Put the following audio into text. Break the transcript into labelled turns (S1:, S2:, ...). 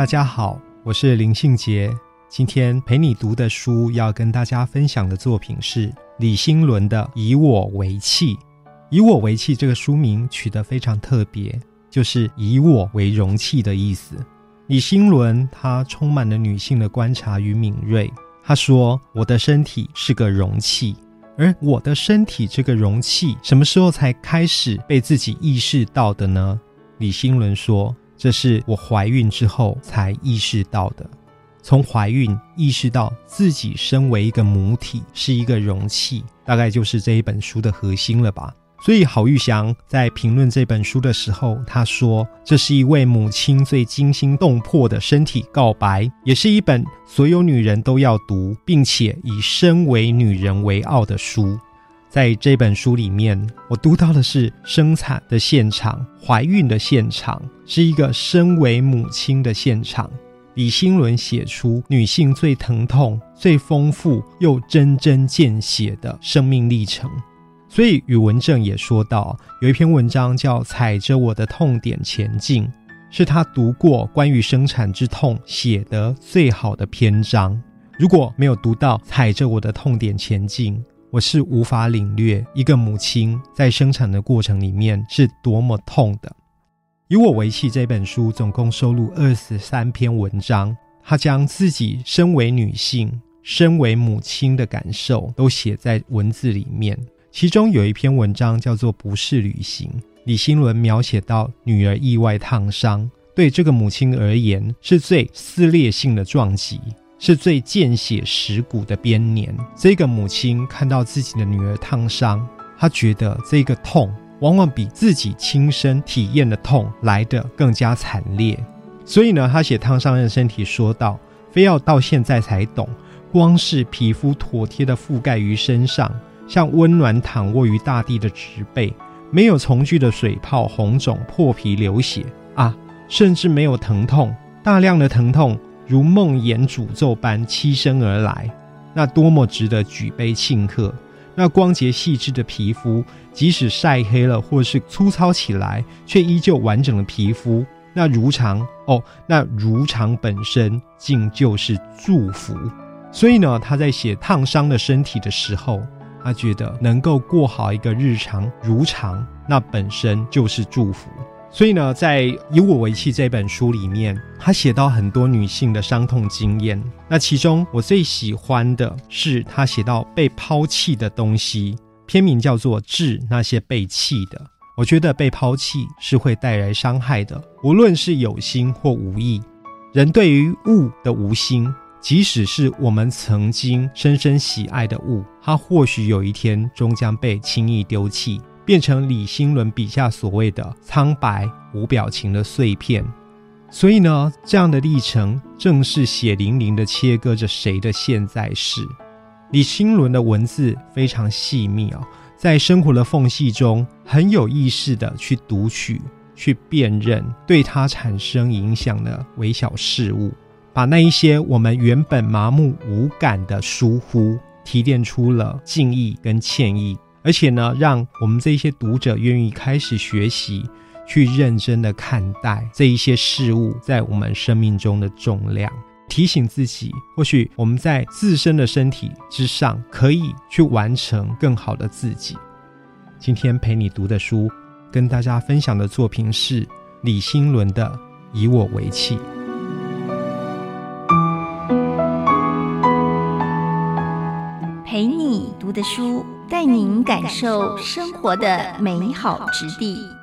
S1: 大家好，我是林信杰。今天陪你读的书，要跟大家分享的作品是李新伦的《以我为器》。《以我为器》这个书名取得非常特别，就是以我为容器的意思。李新伦他充满了女性的观察与敏锐。他说：“我的身体是个容器，而我的身体这个容器什么时候才开始被自己意识到的呢？”李新伦说。这是我怀孕之后才意识到的。从怀孕意识到自己身为一个母体，是一个容器，大概就是这一本书的核心了吧。所以郝玉祥在评论这本书的时候，他说：“这是一位母亲最惊心动魄的身体告白，也是一本所有女人都要读，并且以身为女人为傲的书。”在这本书里面，我读到的是生产的现场、怀孕的现场，是一个身为母亲的现场。李新伦写出女性最疼痛、最丰富又针针见血的生命历程。所以，宇文正也说到，有一篇文章叫《踩着我的痛点前进》，是他读过关于生产之痛写得最好的篇章。如果没有读到《踩着我的痛点前进》，我是无法领略一个母亲在生产的过程里面是多么痛的。以我为契这本书总共收录二十三篇文章，他将自己身为女性、身为母亲的感受都写在文字里面。其中有一篇文章叫做《不是旅行》，李新伦描写到女儿意外烫伤，对这个母亲而言是最撕裂性的撞击。是最见血蚀骨的编年。这个母亲看到自己的女儿烫伤，她觉得这个痛往往比自己亲身体验的痛来得更加惨烈。所以呢，她写烫伤的身体说道：“非要到现在才懂，光是皮肤妥帖的覆盖于身上，像温暖躺卧于大地的植被，没有从句的水泡、红肿、破皮、流血啊，甚至没有疼痛，大量的疼痛。”如梦魇诅咒般栖身而来，那多么值得举杯庆贺！那光洁细致的皮肤，即使晒黑了或是粗糙起来，却依旧完整的皮肤，那如常哦，那如常本身竟就是祝福。所以呢，他在写烫伤的身体的时候，他觉得能够过好一个日常如常，那本身就是祝福。所以呢，在《以我为器》这本书里面，他写到很多女性的伤痛经验。那其中我最喜欢的是他写到被抛弃的东西，篇名叫做《致那些被弃的》。我觉得被抛弃是会带来伤害的，无论是有心或无意。人对于物的无心，即使是我们曾经深深喜爱的物，它或许有一天终将被轻易丢弃。变成李新伦笔下所谓的苍白无表情的碎片，所以呢，这样的历程正是血淋淋的切割着谁的现在式。李新伦的文字非常细密啊，在生活的缝隙中很有意识的去读取、去辨认对他产生影响的微小事物，把那一些我们原本麻木无感的疏忽提炼出了敬意跟歉意。而且呢，让我们这些读者愿意开始学习，去认真的看待这一些事物在我们生命中的重量，提醒自己，或许我们在自身的身体之上，可以去完成更好的自己。今天陪你读的书，跟大家分享的作品是李新伦的《以我为器》。
S2: 读的书。带您感受生活的美好质地。